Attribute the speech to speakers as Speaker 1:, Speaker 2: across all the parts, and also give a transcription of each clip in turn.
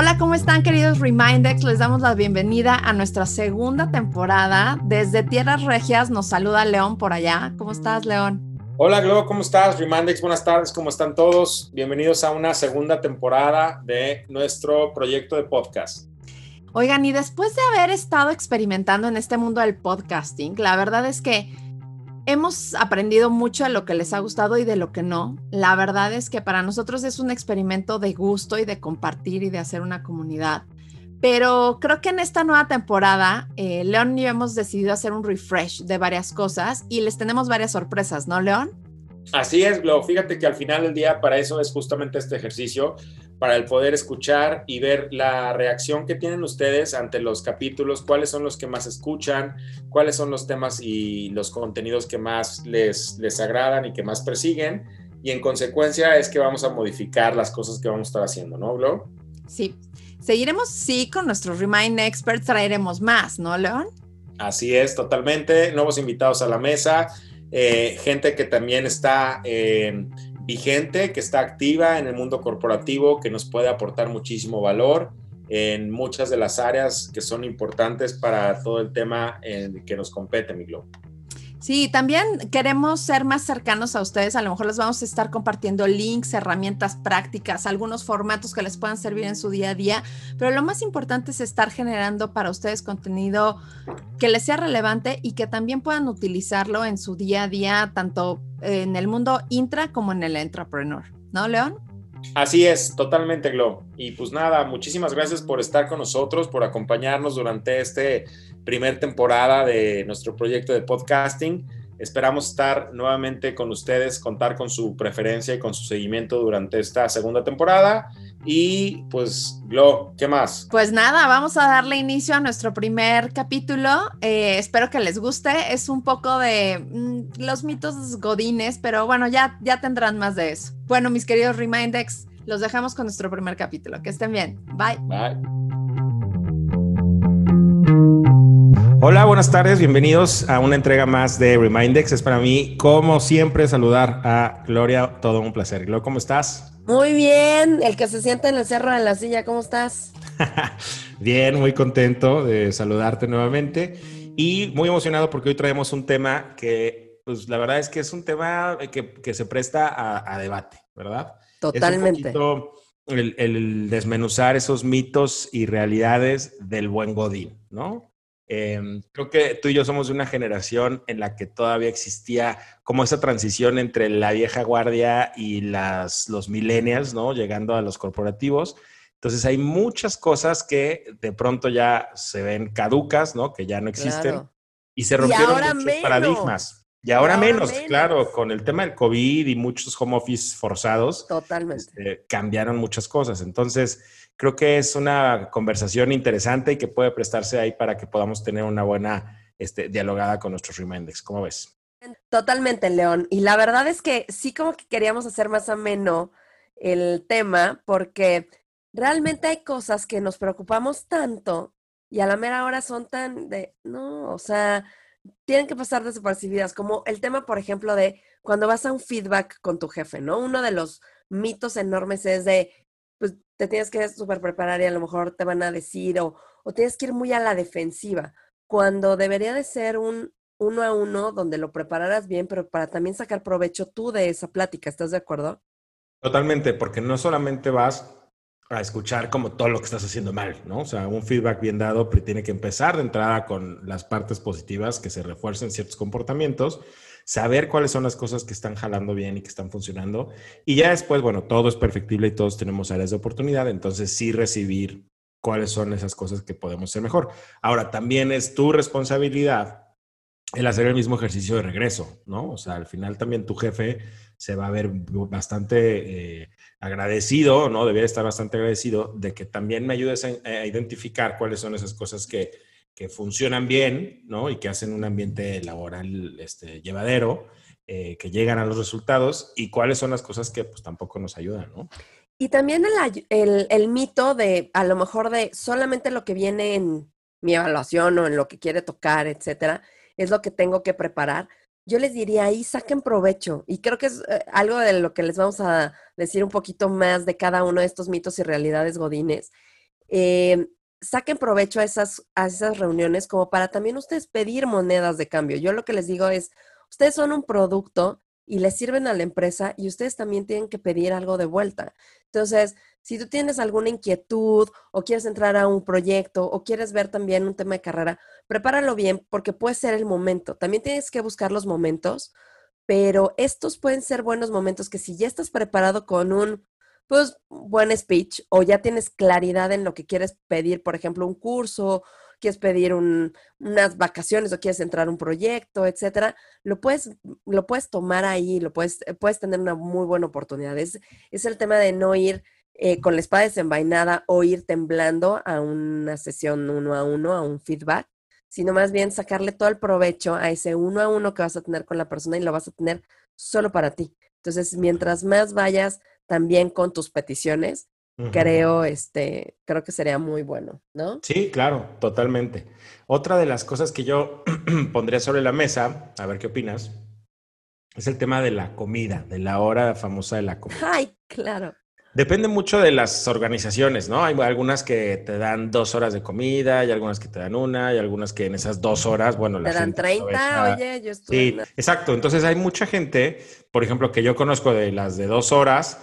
Speaker 1: Hola, ¿cómo están queridos Remindex? Les damos la bienvenida a nuestra segunda temporada. Desde Tierras Regias nos saluda León por allá. ¿Cómo estás, León?
Speaker 2: Hola, Glo, ¿cómo estás? Remindex, buenas tardes, ¿cómo están todos? Bienvenidos a una segunda temporada de nuestro proyecto de podcast.
Speaker 1: Oigan, y después de haber estado experimentando en este mundo del podcasting, la verdad es que hemos aprendido mucho de lo que les ha gustado y de lo que no. La verdad es que para nosotros es un experimento de gusto y de compartir y de hacer una comunidad. Pero creo que en esta nueva temporada, eh, León y yo hemos decidido hacer un refresh de varias cosas y les tenemos varias sorpresas, ¿no, León?
Speaker 2: Así es, Glo. Fíjate que al final del día para eso es justamente este ejercicio, para el poder escuchar y ver la reacción que tienen ustedes ante los capítulos, cuáles son los que más escuchan, cuáles son los temas y los contenidos que más les, les agradan y que más persiguen. Y en consecuencia es que vamos a modificar las cosas que vamos a estar haciendo, ¿no, Glo?
Speaker 1: Sí. Seguiremos, sí, con nuestros Remind Experts, traeremos más, ¿no, León?
Speaker 2: Así es, totalmente. Nuevos invitados a la mesa, eh, gente que también está... Eh, vigente, que está activa en el mundo corporativo, que nos puede aportar muchísimo valor en muchas de las áreas que son importantes para todo el tema que nos compete, mi globo.
Speaker 1: Sí, también queremos ser más cercanos a ustedes. A lo mejor les vamos a estar compartiendo links, herramientas prácticas, algunos formatos que les puedan servir en su día a día. Pero lo más importante es estar generando para ustedes contenido que les sea relevante y que también puedan utilizarlo en su día a día, tanto en el mundo intra como en el entrepreneur. ¿No, León?
Speaker 2: Así es, totalmente, Glo. Y pues nada, muchísimas gracias por estar con nosotros, por acompañarnos durante este primer temporada de nuestro proyecto de podcasting. Esperamos estar nuevamente con ustedes, contar con su preferencia y con su seguimiento durante esta segunda temporada. Y pues, Glo, ¿qué más?
Speaker 1: Pues nada, vamos a darle inicio a nuestro primer capítulo. Eh, espero que les guste. Es un poco de mm, los mitos godines, pero bueno, ya, ya tendrán más de eso. Bueno, mis queridos Remindex, los dejamos con nuestro primer capítulo. Que estén bien. Bye.
Speaker 2: Bye. Hola, buenas tardes, bienvenidos a una entrega más de Remindex. Es para mí, como siempre, saludar a Gloria, todo un placer. Gloria, ¿cómo estás?
Speaker 3: Muy bien, el que se sienta en el cerro de la silla, ¿cómo estás?
Speaker 2: bien, muy contento de saludarte nuevamente y muy emocionado porque hoy traemos un tema que, pues la verdad es que es un tema que, se presta a, debate, ¿verdad?
Speaker 3: Totalmente.
Speaker 2: Es un el, el desmenuzar esos mitos y realidades del buen Godín, ¿no? Em, creo que tú y yo somos de una generación en la que todavía existía como esa transición entre la vieja guardia y las, los millennials, ¿no? Llegando a los corporativos. Entonces hay muchas cosas que de pronto ya se ven caducas, ¿no? Que ya no existen. Y se rompieron muchos paradigmas. Y ahora, menos, claro, con el tema del COVID y muchos home office forzados.
Speaker 3: Totalmente.
Speaker 2: Este, cambiaron muchas cosas. Entonces, creo que es una conversación interesante y que puede prestarse ahí para que podamos tener una buena este, dialogada con nuestros reminders. ¿Cómo ves?
Speaker 3: Totalmente, León. Y la verdad es que sí como que queríamos hacer más ameno el tema porque realmente hay cosas que nos preocupamos tanto y a la mera hora son tan de, no, o sea, tienen que pasar desapercibidas, como el tema, por ejemplo, de cuando vas a un feedback con tu jefe, ¿no? Uno de los mitos enormes es de, pues te tienes que súper preparar y a lo mejor te van a decir o, o tienes que ir muy a la defensiva, cuando debería de ser un uno a uno donde lo prepararas bien, pero para también sacar provecho tú de esa plática, ¿estás de acuerdo?
Speaker 2: Totalmente, porque no solamente vas a escuchar como todo lo que estás haciendo mal, ¿no? O sea, un feedback bien dado tiene que empezar de entrada con las partes positivas que se refuercen ciertos comportamientos saber cuáles son las cosas que están jalando bien y que están funcionando. Y ya después, bueno, todo es perfectible y todos tenemos áreas de oportunidad, entonces sí recibir cuáles son esas cosas que podemos hacer mejor. Ahora, también es tu responsabilidad el hacer el mismo ejercicio de regreso, ¿no? O sea, al final también tu jefe se va a ver bastante eh, agradecido, ¿no? Debería estar bastante agradecido de que también me ayudes a identificar cuáles son esas cosas que que funcionan bien, ¿no? Y que hacen un ambiente laboral este, llevadero, eh, que llegan a los resultados y cuáles son las cosas que pues tampoco nos ayudan, ¿no?
Speaker 3: Y también el, el, el, mito de, a lo mejor, de solamente lo que viene en mi evaluación o en lo que quiere tocar, etcétera, es lo que tengo que preparar. Yo les diría ahí, saquen provecho. Y creo que es eh, algo de lo que les vamos a decir un poquito más de cada uno de estos mitos y realidades godines eh, saquen provecho a esas, a esas reuniones como para también ustedes pedir monedas de cambio. Yo lo que les digo es, ustedes son un producto y les sirven a la empresa y ustedes también tienen que pedir algo de vuelta. Entonces, si tú tienes alguna inquietud o quieres entrar a un proyecto o quieres ver también un tema de carrera, prepáralo bien porque puede ser el momento. También tienes que buscar los momentos, pero estos pueden ser buenos momentos que si ya estás preparado con un pues buen speech o ya tienes claridad en lo que quieres pedir, por ejemplo, un curso, quieres pedir unas vacaciones o quieres entrar a un proyecto, etcétera, lo puedes, lo puedes tomar ahí, lo puedes, puedes tener una muy buena oportunidad. Es, es el tema de no ir eh, con la espada desenvainada o ir temblando a una sesión uno a uno, a un feedback, sino más bien sacarle todo el provecho a ese uno a uno que vas a tener con la persona y lo vas a tener solo para ti. Entonces, mientras más vayas también con tus peticiones, creo, este, creo que sería muy bueno, ¿no?
Speaker 2: Sí, claro, totalmente. Otra de las cosas que yo pondría sobre la mesa, a ver qué opinas, es el tema de la comida, de la hora famosa de la comida.
Speaker 3: Ay, claro.
Speaker 2: Depende mucho de las organizaciones, ¿no? Hay algunas que te dan dos horas de comida, hay algunas que te dan una, hay algunas que en esas dos horas, bueno,
Speaker 3: la Te dan 30, oye, yo estoy.
Speaker 2: Sí, exacto. Entonces hay mucha gente, por ejemplo, que yo conozco de las de dos horas,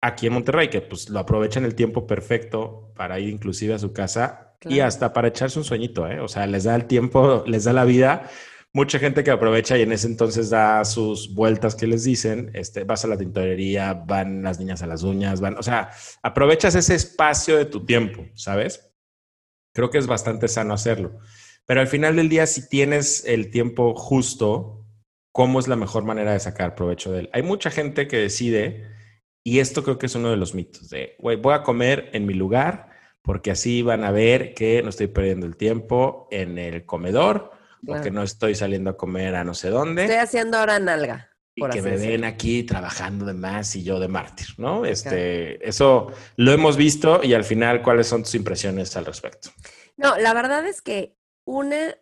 Speaker 2: aquí en Monterrey, que pues lo aprovechan el tiempo perfecto para ir inclusive a su casa y hasta para echarse un sueñito, ¿eh? O sea, les da el tiempo, les da la vida. Mucha gente que aprovecha y en ese entonces da sus vueltas que les dicen, este, vas a la tintorería, van las niñas a las uñas, van, o sea, aprovechas ese espacio de tu tiempo, ¿sabes? Creo que es bastante sano hacerlo. Pero al final del día, si tienes el tiempo justo, ¿cómo es la mejor manera de sacar provecho de él? Hay mucha gente que decide y esto creo que es uno de los mitos de, voy a comer en mi lugar porque así van a ver que no estoy perdiendo el tiempo en el comedor o que no estoy saliendo a comer a no sé dónde.
Speaker 3: Estoy haciendo ahora nalga.
Speaker 2: Y que me ven aquí trabajando de más y yo de mártir, ¿no? Este, Eso lo hemos visto y al final, ¿cuáles son tus impresiones al respecto?
Speaker 3: No, la verdad es que una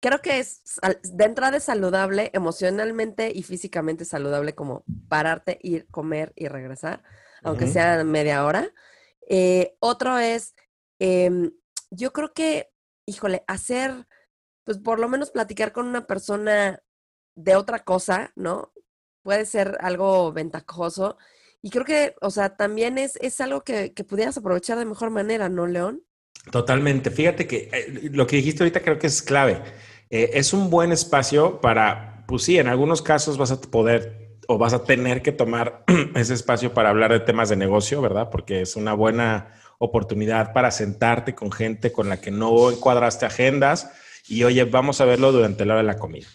Speaker 3: creo que es de entrada es saludable, emocionalmente y físicamente saludable como pararte, ir, comer y regresar, aunque sea media hora. Eh, otro es, em, yo creo que, híjole, hacer, pues por lo menos platicar con una persona de otra cosa, ¿no? Puede ser algo ventajoso. Y creo que, o sea, también es, es algo que, que pudieras aprovechar de mejor manera, ¿no, León?
Speaker 2: Totalmente. Fíjate que eh, lo que dijiste ahorita creo que es clave. Eh, es un buen espacio para, pues sí, en algunos casos vas a poder o vas a tener que tomar ese espacio para hablar de temas de negocio, ¿verdad? Porque es una buena oportunidad para sentarte con gente con la que no encuadraste agendas y oye, vamos a verlo durante la hora de la comida.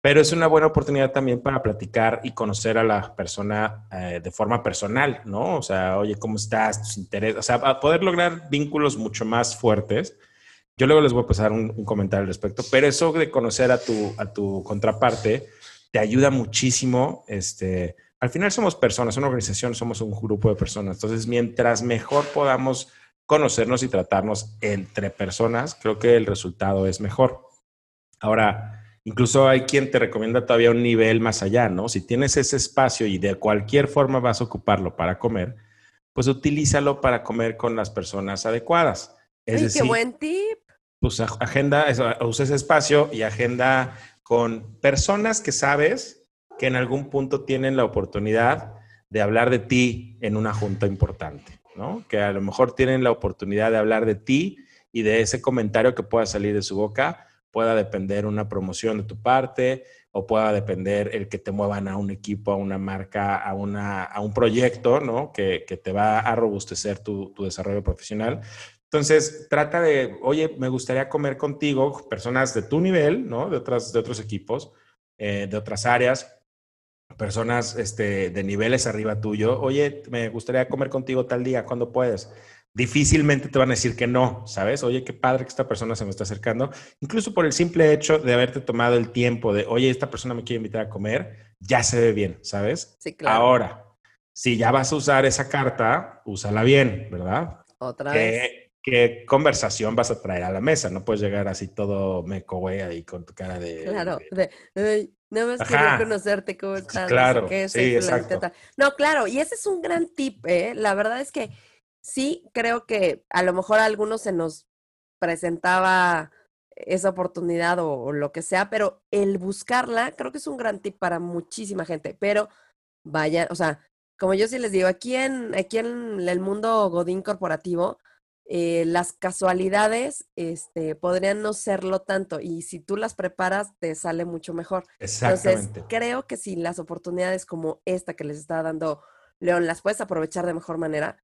Speaker 2: Pero es una buena oportunidad también para platicar y conocer a la persona eh, de forma personal, ¿no? O sea, oye, ¿cómo estás? Tus intereses, o sea, poder lograr vínculos mucho más fuertes. Yo luego les voy a pasar un, comentario al respecto, pero eso de conocer a tu, a tu contraparte te ayuda muchísimo. Este, al final somos personas, una organización, somos un grupo de personas. Entonces, mientras mejor podamos conocernos y tratarnos entre personas, creo que el resultado es mejor. Ahora, incluso hay quien te recomienda todavía un nivel más allá, ¿no? Si tienes ese espacio y de cualquier forma vas a ocuparlo para comer, pues utilízalo para comer con las personas adecuadas.
Speaker 3: Es qué buen tip.
Speaker 2: Pues agenda, usa ese espacio y agenda con personas que sabes que en algún punto tienen la oportunidad de hablar de ti en una junta importante. Que a lo mejor tienen la oportunidad de hablar de ti y de ese comentario que pueda salir de su boca pueda depender una promoción de tu parte o pueda depender el que te muevan a un equipo, a una marca, a, una, a un proyecto, ¿no? Que, te va a robustecer tu, desarrollo profesional. Entonces, trata de, oye, me gustaría comer contigo, personas de tu nivel, ¿no? De, otras, de otros equipos, eh, de otras áreas, personas este, de niveles arriba tuyo, oye, me gustaría comer contigo tal día, ¿cuándo puedes? Difícilmente te van a decir que no, ¿sabes? Oye, qué padre que esta persona se me está acercando. Incluso por el simple hecho de haberte tomado el tiempo de, oye, esta persona me quiere invitar a comer, ya se ve bien, ¿sabes?
Speaker 3: Sí, claro.
Speaker 2: Ahora, si ya vas a usar esa carta, úsala bien, ¿verdad?
Speaker 3: Otra vez.
Speaker 2: ¿Qué conversación vas a traer a la mesa? No puedes llegar así todo meco, güey, ahí con tu cara de...
Speaker 3: Claro, de, Nada más quería conocerte cómo estás.
Speaker 2: Claro, sí, exacto.
Speaker 3: No, claro, y ese es un gran tip, ¿eh? La verdad es que sí creo que a lo mejor a algunos se nos presentaba esa oportunidad o, lo que sea, pero el buscarla creo que es un gran tip para muchísima gente, pero vaya, o sea, como yo sí les digo, aquí en, aquí en el mundo Godín corporativo, eh, las casualidades este, podrían no serlo tanto y si tú las preparas te sale mucho mejor.
Speaker 2: Exactamente.
Speaker 3: Entonces, creo que si las oportunidades como esta que les está dando León las puedes aprovechar de mejor manera,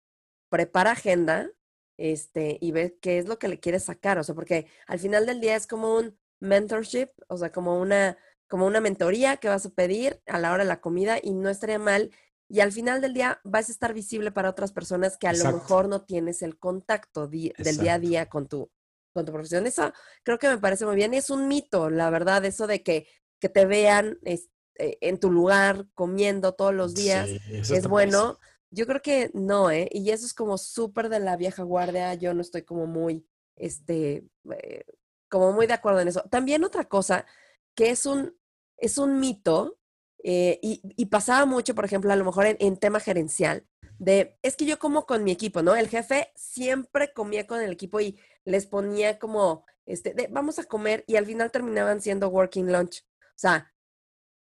Speaker 3: prepara agenda este, y ve qué es lo que le quieres sacar, o sea, porque al final del día es como un mentorship, o sea, como una, como una mentoría que vas a pedir a la hora de la comida y no estaría mal. Y al final del día vas a estar visible para otras personas que a lo mejor no tienes el contacto del día a día con tu, con tu profesión. Eso creo que me parece muy bien. Es un mito, la verdad, eso de que, que te vean este, en tu lugar comiendo todos los días es bueno. Yo creo que no, ¿eh? Y eso es como súper de la vieja guardia. Yo no estoy como muy, este, eh, como muy de acuerdo en eso. También otra cosa que es un, es un mito, eh, y, pasaba mucho, por ejemplo, a lo mejor en, tema gerencial, de, es que yo como con mi equipo, ¿no? El jefe siempre comía con el equipo y les ponía como, este, de, vamos a comer y al final terminaban siendo working lunch. O sea,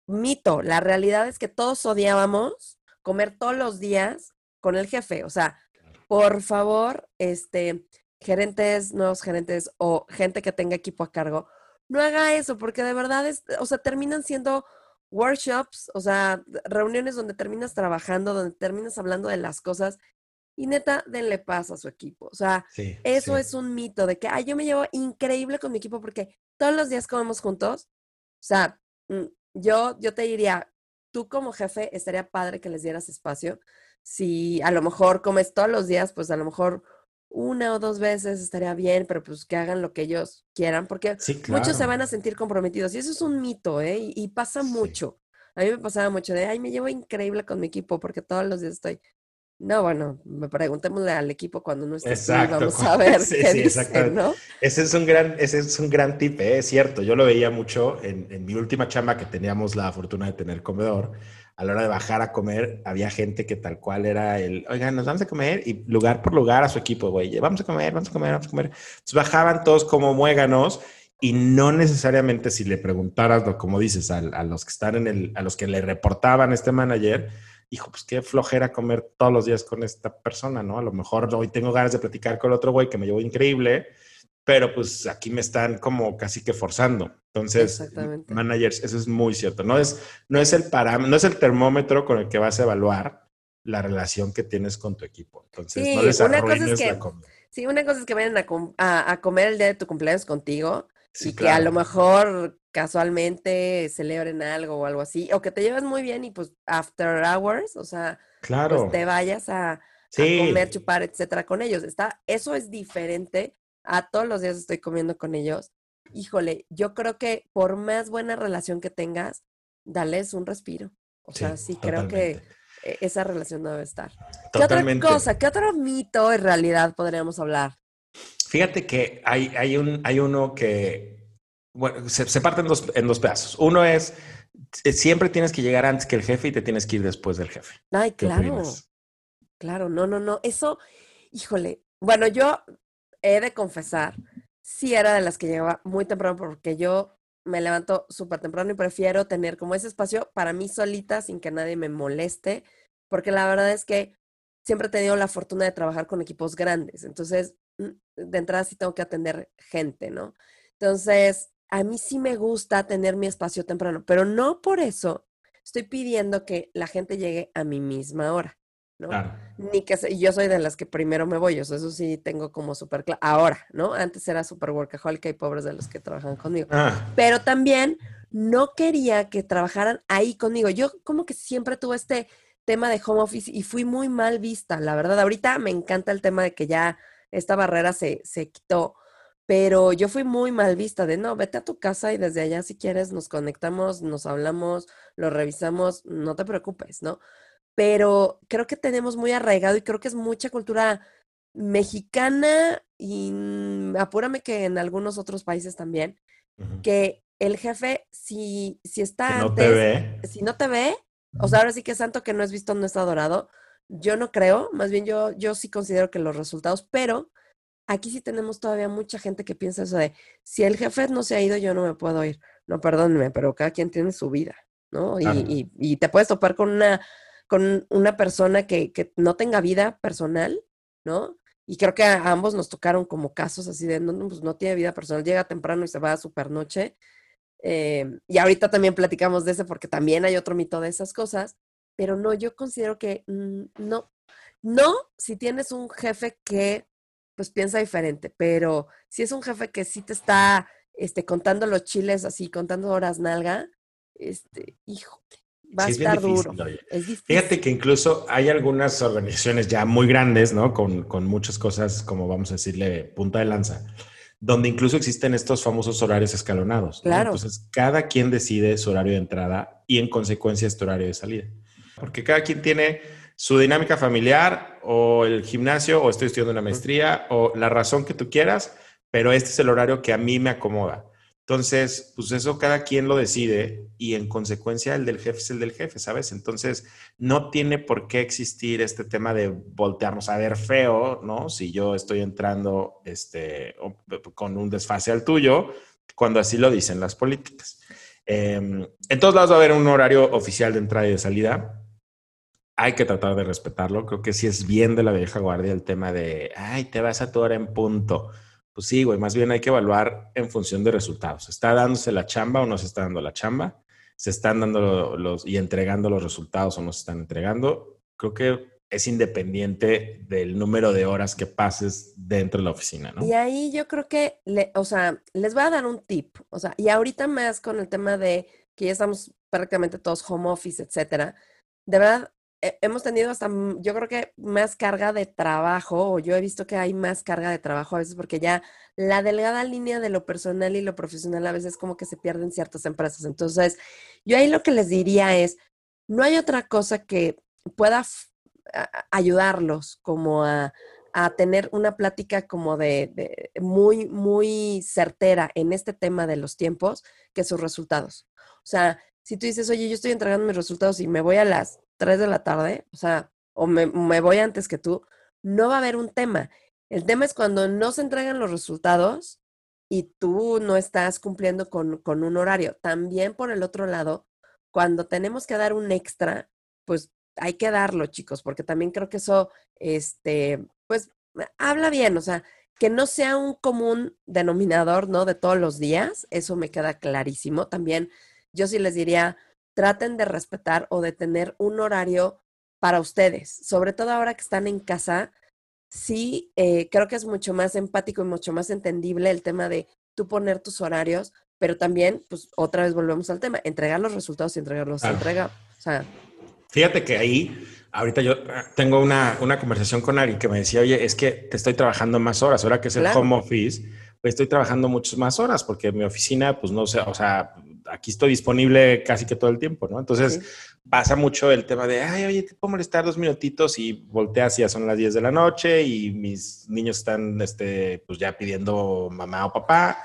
Speaker 3: mito, la realidad es que todos odiábamos comer todos los días con el jefe. O sea, por favor, este, gerentes, nuevos gerentes o gente que tenga equipo a cargo, no haga eso, porque de verdad, es, o sea, terminan siendo workshops, o sea, reuniones donde terminas trabajando, donde terminas hablando de las cosas. Y neta, denle paz a su equipo. O sea, eso es un mito de que, ay, yo me llevo increíble con mi equipo porque todos los días comemos juntos. O sea, mm, yo, yo te diría, tú como jefe estaría padre que les dieras espacio. Si a lo mejor comes todos los días, pues a lo mejor una o dos veces estaría bien, pero pues que hagan lo que ellos quieran, porque muchos se van a sentir comprometidos. Y eso es un mito, ¿eh? Y, pasa mucho. A mí me pasaba mucho de, ay, me llevo increíble con mi equipo porque todos los días estoy. No, bueno, me preguntémosle al equipo cuando no esté Exacto, vamos a ver qué dice, ¿no?
Speaker 2: Ese es un gran, ese es un gran tip, ¿eh? es cierto. Yo lo veía mucho en, en, mi última chamba que teníamos la fortuna de tener comedor. A la hora de bajar a comer, había gente que tal cual era el, oigan, nos vamos a comer y lugar por lugar a su equipo, güey, vamos a comer, vamos a comer, vamos a comer. Entonces bajaban todos como muéganos y no necesariamente si le preguntaras, como dices, a, los que están en el, a los que le reportaban este manager, hijo, pues qué flojera comer todos los días con esta persona, ¿no? A lo mejor hoy tengo ganas de platicar con el otro güey que me llevó increíble, pero pues aquí me están como casi que forzando. Entonces, managers, eso es muy cierto. No es, no es el parámetro, no es el termómetro con el que vas a evaluar la relación que tienes con tu equipo. Entonces, no les arruines la comida.
Speaker 3: Sí, una cosa es que vayan a, a, comer el día de tu cumpleaños contigo y que a lo mejor casualmente celebren algo o algo así, o que te llevas muy bien y pues after hours, o sea, pues, claro. te vayas a, comer, chupar, etcétera, con ellos. Está, eso es diferente a todos los días estoy comiendo con ellos. Híjole, yo creo que por más buena relación que tengas, dales un respiro. O sea, sí creo que e, esa relación debe estar. ¿Qué otra cosa? ¿Qué otro mito en realidad podríamos hablar?
Speaker 2: Fíjate que hay, hay, un, hay uno que bueno, se, parte en dos, en dos pedazos. Uno es, eh, siempre tienes que llegar antes que el jefe y te tienes que ir después del jefe.
Speaker 3: Ay, claro. Claro, no, no, no. Eso, híjole. Bueno, yo he de confesar, sí era de las que llegaba muy temprano porque yo me levanto súper temprano y prefiero tener como ese espacio para mí solita sin que nadie me moleste, porque la verdad es que siempre he tenido la fortuna de trabajar con equipos grandes, entonces mm, de entrada sí tengo que atender gente, ¿no? Entonces, a mí sí me gusta tener mi espacio temprano, pero no por eso estoy pidiendo que la gente llegue a mi misma hora, ¿no? Ni que yo soy de las que primero me voy, eso sí tengo como súper claro. Ahora, ¿no? Antes era súper workaholic y pobres de los que trabajan conmigo. Ah. Pero también no quería que trabajaran ahí conmigo. Yo como que siempre tuve este tema de home office y fui muy mal vista, la verdad. Ahorita me encanta el tema de que ya esta barrera se, se quitó pero yo fui muy mal vista de, no, vete a tu casa y desde allá si quieres nos conectamos, nos hablamos, lo revisamos, no te preocupes, ¿no? Pero creo que tenemos muy arraigado y creo que es mucha cultura mexicana y mm, apúrame que en algunos otros países también, que el jefe, si, si está
Speaker 2: no te ve.
Speaker 3: si no te ve, o sea, ahora sí que santo que no es visto, no está adorado, yo no creo, más bien yo, yo sí considero que los resultados, pero aquí sí tenemos todavía mucha gente que piensa eso de, si el jefe no se ha ido, yo no me puedo ir. No, perdónenme, pero cada quien tiene su vida, ¿no? Y, y, te puedes topar con una, con una persona que, que, no tenga vida personal, ¿no? Y creo que a ambos nos tocaron como casos así de, no, pues no tiene vida personal, llega temprano y se va a supernoche. Eh, y ahorita también platicamos de ese porque también hay otro mito de esas cosas, pero no, yo considero que mm, no, no si tienes un jefe que pues piensa diferente, pero si es un jefe que sí te está este, contando los chiles así, contando horas nalga, este, hijo, va a estar duro.
Speaker 2: Fíjate que incluso hay algunas organizaciones ya muy grandes, ¿no? Con, con muchas cosas, como vamos a decirle, punta de lanza, donde incluso existen estos famosos horarios escalonados.
Speaker 3: Claro.
Speaker 2: Entonces, cada quien decide su horario de entrada y en consecuencia este horario de salida. Porque cada quien tiene su dinámica familiar o el gimnasio o estoy estudiando una maestría o la razón que tú quieras, pero este es el horario que a mí me acomoda. Entonces, pues eso cada quien lo decide y en consecuencia el del jefe es el del jefe, ¿sabes? Entonces, no tiene por qué existir este tema de voltearnos a ver feo, ¿no? Si yo estoy entrando este, con un desfase al tuyo, cuando así lo dicen las políticas. Em, en todos lados va a haber un horario oficial de entrada y de salida hay que tratar de respetarlo. Creo que sí es bien de la vieja guardia el tema de, ay, te vas a tu hora en punto. Pues sí, güey, más bien hay que evaluar en función de resultados. ¿Está dándose la chamba o no se está dando la chamba? ¿Se están dando los y entregando los resultados o no se están entregando? Creo que es independiente del número de horas que pases dentro de la oficina, ¿no?
Speaker 3: Y ahí yo creo que, le, o sea, les voy a dar un tip, o sea, y ahorita más con el tema de que ya estamos prácticamente todos home office, etcétera, de verdad, hemos tenido hasta, yo creo que más carga de trabajo, o yo he visto que hay más carga de trabajo a veces porque ya la delgada línea de lo personal y lo profesional a veces como que se pierden ciertas empresas. Entonces, yo ahí lo que les diría es, no hay otra cosa que pueda ayudarlos como a, tener una plática como de, muy, muy certera en este tema de los tiempos que sus resultados. O sea, si tú dices, oye, yo estoy entregando mis resultados y me voy a las 3 de la tarde, o sea, o me, voy antes que tú, no va a haber un tema. El tema es cuando no se entregan los resultados y tú no estás cumpliendo con, con, un horario. También por el otro lado, cuando tenemos que dar un extra, pues hay que darlo, chicos, porque también creo que eso, este, pues, habla bien, o sea, que no sea un común denominador, ¿no? De todos los días, eso me queda clarísimo. También yo sí les diría, traten de respetar o de tener un horario para ustedes, sobre todo ahora que están en casa. Sí, eh, creo que es mucho más empático y mucho más entendible el tema de tú poner tus horarios, pero también, pues otra vez volvemos al tema, entregar los resultados y entregarlos. Entrega, o sea.
Speaker 2: Fíjate que ahí, ahorita yo ah, tengo una, una, conversación con alguien que me decía, oye, es que te estoy trabajando más horas, ahora que es el home office, pues estoy trabajando muchas más horas porque mi oficina, pues no sé, o sea, aquí estoy disponible casi que todo el tiempo, ¿no? Entonces pasa mucho el tema de, ay, oye, te puedo molestar dos minutitos y volteas y ya son las 10 de la noche y mis niños están, este, pues ya pidiendo mamá o papá.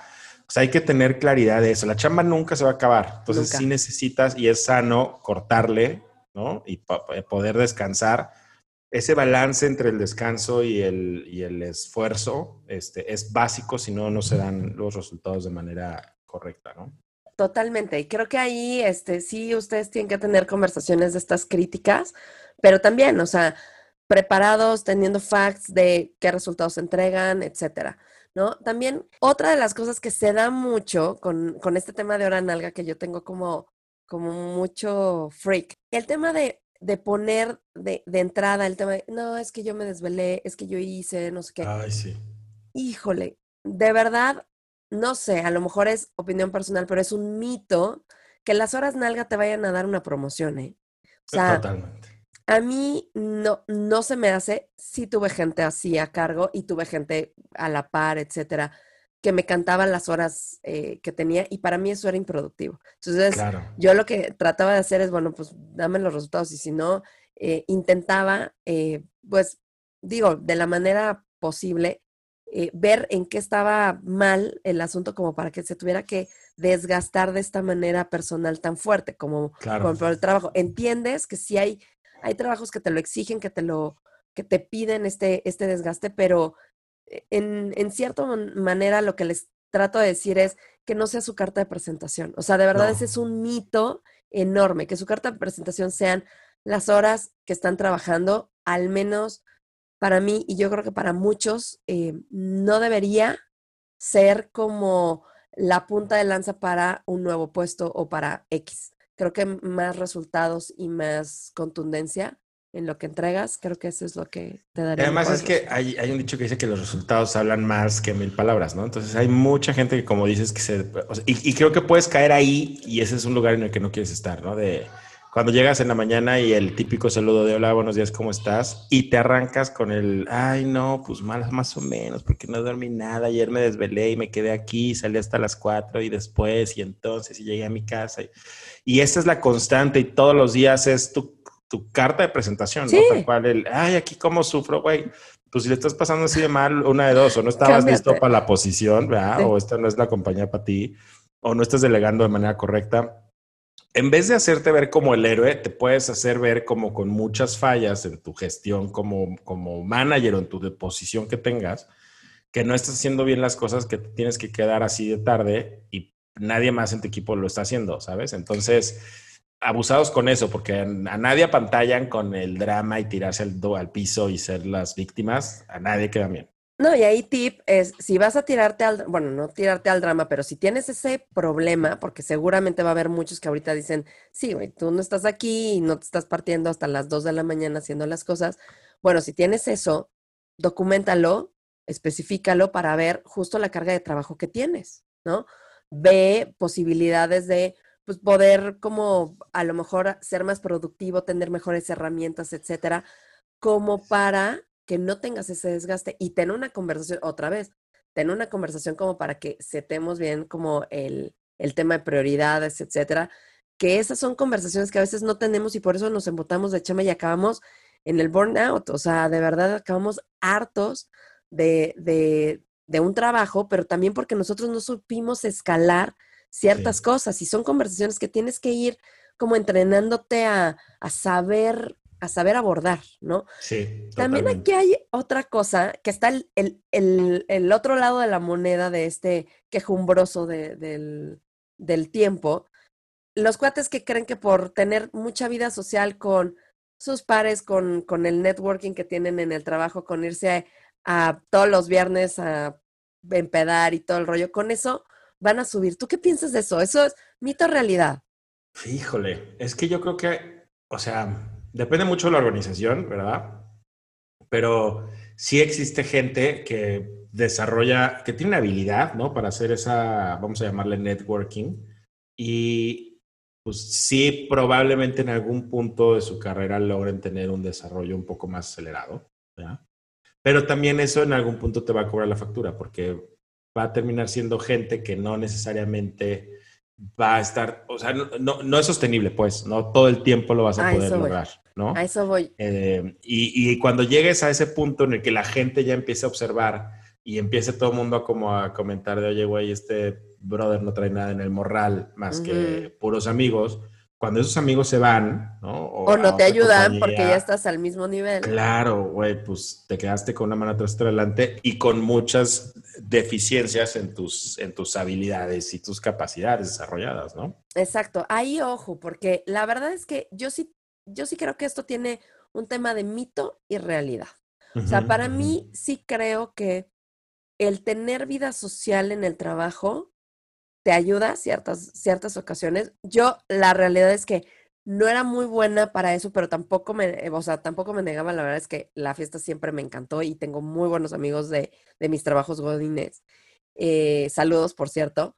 Speaker 2: O sea, hay que tener claridad de eso. La chamba nunca se va a acabar. Entonces sí necesitas y es sano cortarle, ¿no? Y poder descansar. Ese balance entre el descanso y el, y el esfuerzo este, es básico, si no, no se dan los resultados de manera correcta, ¿no?
Speaker 3: Totalmente. Y creo que ahí, este, sí, ustedes tienen que tener conversaciones de estas críticas, pero también, o sea, preparados, teniendo facts de qué resultados entregan, etcétera. ¿No? También otra de las cosas que se da mucho con, con este tema de hora nalga que yo tengo como, como mucho freak, el tema de, de poner de, de, entrada, el tema de, no, es que yo me desvelé, es que yo hice, no sé qué.
Speaker 2: Ay, sí.
Speaker 3: Híjole, de verdad, no sé, a lo mejor es opinión personal, pero es un mito que las horas nalga te vayan a dar una promoción, ¿eh?
Speaker 2: O sea, Totalmente.
Speaker 3: A mí no, no se me hace, sí tuve gente así a cargo y tuve gente a la par, etcétera, que me cantaban las horas eh, que tenía y para mí eso era improductivo. Entonces, yo lo que trataba de hacer es, bueno, pues dame los resultados y si no, eh, intentaba, eh, pues digo, de la manera posible, eh, ver en qué estaba mal el asunto como para que se tuviera que desgastar de esta manera personal tan fuerte como, por el trabajo. Entiendes que si hay hay trabajos que te lo exigen, que te lo, que te piden este, este desgaste, pero eh, en, en cierta manera lo que les trato de decir es que no sea su carta de presentación. O sea, de verdad ese es un mito enorme, que su carta de presentación sean las horas que están trabajando, al menos para mí y yo creo que para muchos, eh, no debería ser como la punta de lanza para un nuevo puesto o para X. Creo que más resultados y más contundencia en lo que entregas, creo que eso es lo que te daría.
Speaker 2: Además es que hay, hay, un dicho que dice que los resultados hablan más que mil palabras, ¿no? Entonces hay mucha gente que como dices que se... y, y, creo que puedes caer ahí y ese es un lugar en el que no quieres estar, ¿no? De cuando llegas en la mañana y el típico saludo de hola, buenos días, ¿cómo estás? Y te arrancas con el, ay, no, pues mal, más o menos, porque no dormí nada. Ayer me desvelé y me quedé aquí, salí hasta las cuatro y después, y entonces, y llegué a mi casa. Y, y esa es la constante y todos los días es tu, tu carta de presentación, ¿no? Tal cual el, ay, aquí cómo sufro, güey. Pues si le estás pasando así de mal, una de dos, o no estabas listo para la posición, ¿verdad? O esta no es la compañía para ti, o no estás delegando de manera correcta en vez de hacerte ver como el héroe, te puedes hacer ver como con muchas fallas en tu gestión como, como manager o en tu posición que tengas, que no estás haciendo bien las cosas, que tienes que quedar así de tarde y nadie más en tu equipo lo está haciendo, ¿sabes? Entonces, abusados con eso, porque a, nadie apantallan con el drama y tirarse al, al piso y ser las víctimas, a nadie queda bien.
Speaker 3: No, y ahí tip es, si vas a tirarte al, bueno, no tirarte al drama, pero si tienes ese problema, porque seguramente va a haber muchos que ahorita dicen, sí, güey, tú no estás aquí y no te estás partiendo hasta las 2 de la mañana haciendo las cosas. Bueno, si tienes eso, documentalo, especifícalo para ver justo la carga de trabajo que tienes, ¿no? Ve posibilidades de pues, poder como a lo mejor ser más productivo, tener mejores herramientas, etcétera, como para que no tengas ese desgaste y tener una conversación otra vez, tener una conversación como para que setemos bien como el, el tema de prioridades, etcétera, que esas son conversaciones que a veces no tenemos y por eso nos embotamos de chama y acabamos en el burnout, o sea, de verdad acabamos hartos de, de, de un trabajo, pero también porque nosotros no supimos escalar ciertas cosas y son conversaciones que tienes que ir como entrenándote a, a saber a saber abordar, ¿no?
Speaker 2: Sí.
Speaker 3: También aquí hay otra cosa, que está el, el, el, otro lado de la moneda de este quejumbroso de, del, del tiempo. Los cuates que creen que por tener mucha vida social con sus pares, con, con el networking que tienen en el trabajo, con irse a, a todos los viernes a empedar y todo el rollo, con eso van a subir. ¿Tú qué piensas de eso? ¿Eso es mito o realidad?
Speaker 2: Híjole, es que yo creo que, o sea, depende mucho de la organización, ¿verdad? Pero sí existe gente que desarrolla, que tiene habilidad, ¿no? Para hacer esa, vamos a llamarle networking. Y pues sí, probablemente en algún punto de su carrera logren tener un desarrollo un poco más acelerado, ¿verdad? Pero también eso en algún punto te va a cobrar la factura, porque va a terminar siendo gente que no necesariamente va a estar, o sea, no, no, es sostenible, pues, no todo el tiempo lo vas a, poder lograr, ¿no?
Speaker 3: A eso voy.
Speaker 2: Eh, y, y, cuando llegues a ese punto en el que la gente ya empiece a observar y empiece todo el mundo a como a comentar de, oye, güey, este brother no trae nada en el morral más que puros amigos, cuando esos amigos se van, ¿no?
Speaker 3: O, no te ayudan porque ya estás al mismo nivel.
Speaker 2: Claro, güey, pues te quedaste con una mano atrás adelante y con muchas deficiencias en tus, en tus habilidades y tus capacidades desarrolladas, ¿no?
Speaker 3: Exacto. Ahí ojo, porque la verdad es que yo sí, yo sí creo que esto tiene un tema de mito y realidad. o sea, para mí sí creo que el tener vida social en el trabajo te ayuda ciertas, ciertas ocasiones. Yo la realidad es que no era muy buena para eso, pero tampoco me, o sea, tampoco me negaba. La verdad es que la fiesta siempre me encantó y tengo muy buenos amigos de, de mis trabajos godines. Eh, saludos, por cierto.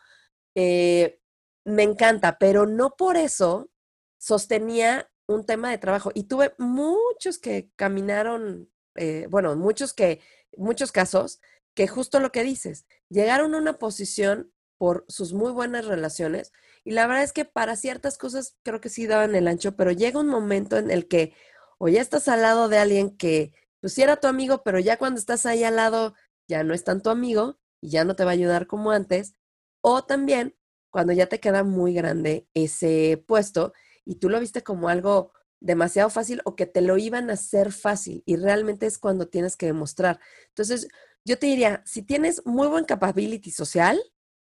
Speaker 3: Eh, me encanta, pero no por eso sostenía un tema de trabajo. Y tuve muchos que caminaron, eh, bueno, muchos que, muchos casos que justo lo que dices, llegaron a una posición por sus muy buenas relaciones. Y la verdad es que para ciertas cosas creo que sí daban el ancho, pero llega un momento en el que o ya estás al lado de alguien que pues era tu amigo, pero ya cuando estás ahí al lado ya no es tan tu amigo y ya no te va a ayudar como antes. O también cuando ya te queda muy grande ese puesto y tú lo viste como algo demasiado fácil o que te lo iban a hacer fácil y realmente es cuando tienes que demostrar. Entonces, yo te diría, si tienes muy buen capability social,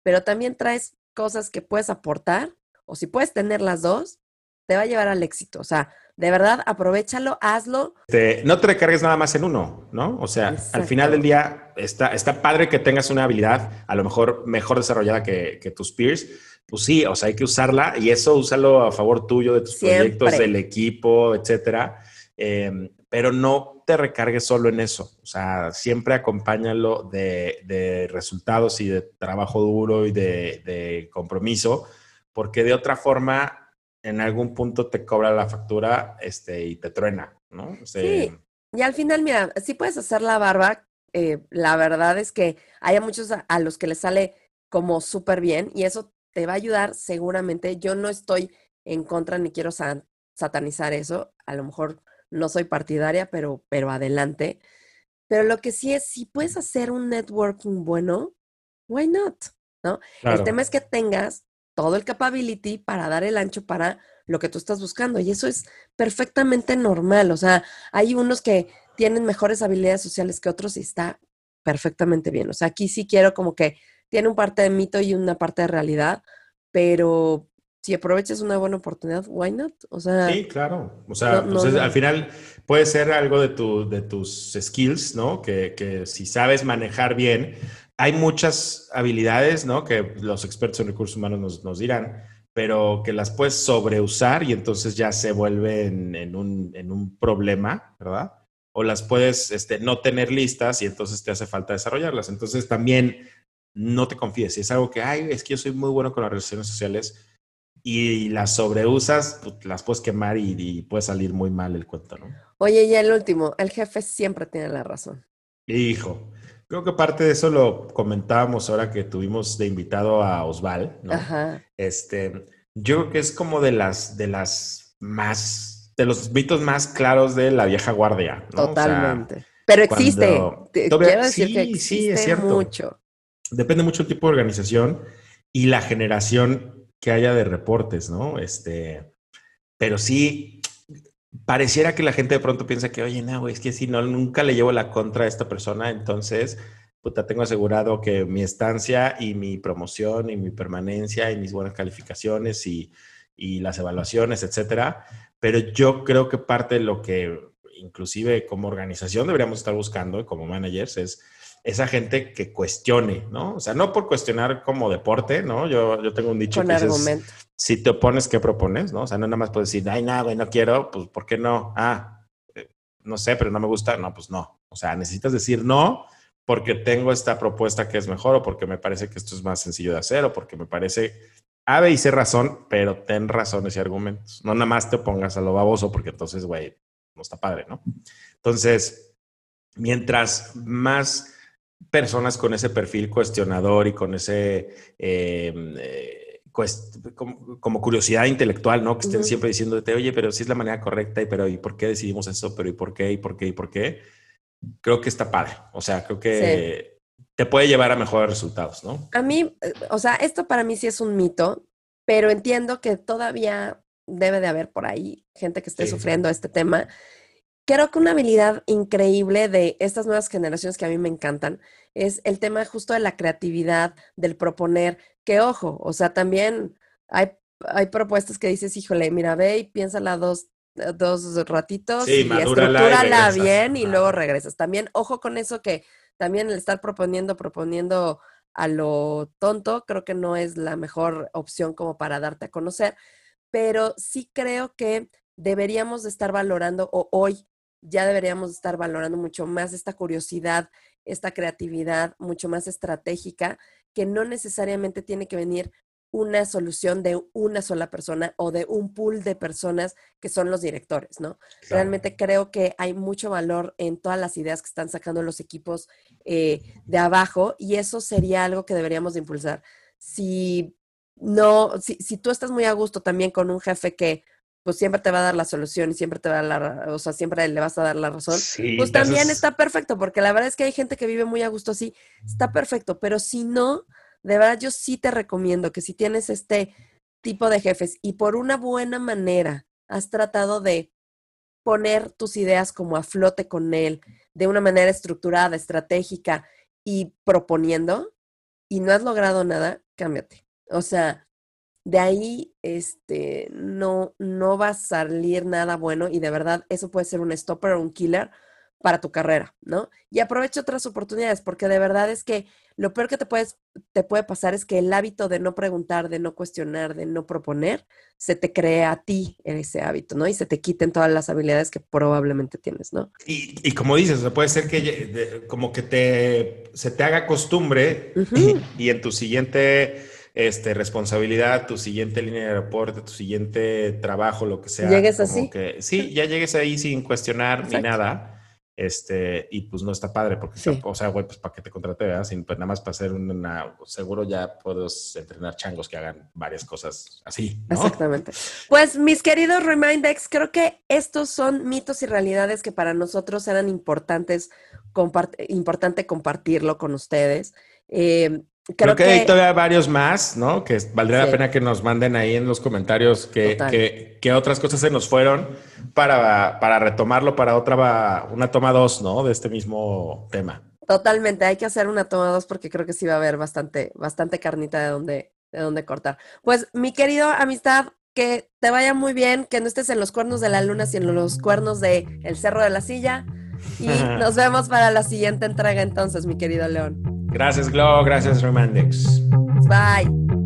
Speaker 3: pero también traes cosas que puedes aportar, o si puedes tener las dos, te va a llevar al éxito. O sea, de verdad, aprovechalo, hazlo.
Speaker 2: no te recargues nada más en uno, ¿no? O sea, al final del día está, está padre que tengas una habilidad a lo mejor mejor desarrollada que, tus peers. Pues sí, o sea, hay que usarla y eso úsalo a favor tuyo, de tus proyectos, del equipo, etcétera. Em, pero no te recargues solo en eso. O sea, siempre acompáñalo de, resultados y de trabajo duro y de, compromiso, porque de otra forma en algún punto te cobra la factura este, y te truena, ¿no?
Speaker 3: sí, y al final, mira, si puedes hacer la barba, eh, la verdad es que hay muchos a, los que les sale como súper bien y eso te va a ayudar seguramente. Yo no estoy en contra ni quiero satanizar eso, a lo mejor no soy partidaria, pero, pero adelante. Pero lo que sí es, si puedes hacer un networking bueno, why not? ¿No? El tema es que tengas todo el capability para dar el ancho para lo que tú estás buscando. Y eso es perfectamente normal. O sea, hay unos que tienen mejores habilidades sociales que otros y está perfectamente bien. O sea, aquí sí quiero como que tiene un parte de mito y una parte de realidad, pero si aprovechas una buena oportunidad, why not?
Speaker 2: O sea, sí, claro. O sea, pues al final puede ser algo de, tu, de tus skills, ¿no? Que, que si sabes manejar bien, hay muchas habilidades, ¿no? Que los expertos en recursos humanos nos, dirán, pero que las puedes sobreusar y entonces ya se vuelve en, un, problema, ¿verdad? O las puedes este, no tener listas y entonces te hace falta desarrollarlas. Entonces también no te confíes. Si es algo que, ay, es que yo soy muy bueno con las relaciones sociales y las sobreusas, pues, las puedes quemar y, y puede salir muy mal el cuento, ¿no?
Speaker 3: Oye, y el último, el jefe siempre tiene la razón.
Speaker 2: Hijo. Creo que parte de eso lo comentábamos ahora que tuvimos de invitado a Osval, ¿no? Este, yo creo que es como de las, de las más, de los mitos más claros de la vieja guardia,
Speaker 3: ¿no? Totalmente. Pero existe. Quiero decir sí, que existe sí, es cierto. mucho.
Speaker 2: Depende mucho del tipo de organización y la generación que haya de reportes, ¿no? Este, pero sí, pareciera que la gente de pronto piensa que, oye, no, es que si no, nunca le llevo la contra a esta persona, entonces, puta, tengo asegurado que mi estancia y mi promoción y mi permanencia y mis buenas calificaciones y, y las evaluaciones, etcétera. Pero yo creo que parte de lo que inclusive como organización deberíamos estar buscando como managers es esa gente que cuestione, ¿no? O sea, no por cuestionar como deporte, ¿no? Yo, yo tengo un dicho
Speaker 3: Con que
Speaker 2: si te opones, ¿qué propones? ¿No? O sea, no nada más puedes decir, ay, nada, güey, no quiero, pues, ¿por qué no? Ah, eh, no sé, pero no me gusta. No, pues no. O sea, necesitas decir no porque tengo esta propuesta que es mejor o porque me parece que esto es más sencillo de hacer o porque me parece A, B y C razón, pero ten razones y argumentos. No nada más te pongas a lo baboso porque entonces, güey, no está padre, ¿no? Entonces, mientras más personas con ese perfil cuestionador y con ese... Em, eh, como, curiosidad intelectual, ¿no? Que estén siempre diciéndote, oye, pero si es la manera correcta, y pero ¿y por qué decidimos eso? Pero ¿y por qué? ¿Y por qué? ¿Y por qué? Creo que está padre. O sea, creo que te puede llevar a mejores resultados, ¿no?
Speaker 3: A mí, eh, o sea, esto para mí sí es un mito, pero entiendo que todavía debe de haber por ahí gente que esté sufriendo este tema creo que una habilidad increíble de estas nuevas generaciones que a mí me encantan es el tema justo de la creatividad, del proponer, que ojo, o sea, también hay, hay propuestas que dices, híjole, mira, ve y piénsala dos, dos ratitos y estructúrala bien y luego regresas. También, ojo con eso que también el estar proponiendo, proponiendo a lo tonto, creo que no es la mejor opción como para darte a conocer, pero sí creo que deberíamos de estar valorando, o hoy ya deberíamos estar valorando mucho más esta curiosidad, esta creatividad, mucho más estratégica, que no necesariamente tiene que venir una solución de una sola persona o de un pool de personas que son los directores, ¿no? Realmente creo que hay mucho valor en todas las ideas que están sacando los equipos eh, de abajo y eso sería algo que deberíamos de impulsar. Si no, si, si tú estás muy a gusto también con un jefe que pues siempre te va a dar la solución y siempre te va a dar la, o sea, siempre le vas a dar la razón, pues también está perfecto, porque la verdad es que hay gente que vive muy a gusto así, está perfecto, pero si no, de verdad yo sí te recomiendo que si tienes este tipo de jefes y por una buena manera has tratado de poner tus ideas como a flote con él de una manera estructurada, estratégica y proponiendo y no has logrado nada, cámbiate. O sea, de ahí este, no, no va a salir nada bueno y de verdad eso puede ser un stopper o un killer para tu carrera, ¿no? Y aprovecha otras oportunidades, porque de verdad es que lo peor que te, puedes, te puede pasar es que el hábito de no preguntar, de no cuestionar, de no proponer, se te crea a ti ese hábito, ¿no? Y se te quiten todas las habilidades que probablemente tienes, ¿no?
Speaker 2: Y, como dices, puede ser que como que te, se te haga costumbre y, en tu siguiente este, responsabilidad, tu siguiente línea de reporte, tu siguiente trabajo, lo que sea.
Speaker 3: Llegues así.
Speaker 2: Que, sí, ya llegues ahí sin cuestionar ni nada este, y pues no está padre, porque, o sea, güey, pues para que te contrate, ¿verdad? Sin, pues nada más para hacer una, seguro ya puedes entrenar changos que hagan varias cosas así.
Speaker 3: Exactamente. Pues mis queridos Remindex, creo que estos son mitos y realidades que para nosotros eran importantes, importante compartirlo con ustedes. Eh,
Speaker 2: Creo, que, hay todavía varios más, ¿no? Que valdría la pena que nos manden ahí en los comentarios que, que, otras cosas se nos fueron para, para retomarlo para otra, una toma dos, ¿no? De este mismo tema.
Speaker 3: Totalmente, hay que hacer una toma dos porque creo que sí va a haber bastante, bastante carnita de donde, de donde cortar. Pues, mi querido amistad, que te vaya muy bien, que no estés en los cuernos de la luna, sino en los cuernos de el Cerro de la Silla. Y nos vemos para la siguiente entrega entonces, mi querido León.
Speaker 2: Gracias, Glo. Gracias, Romandex.
Speaker 3: Bye.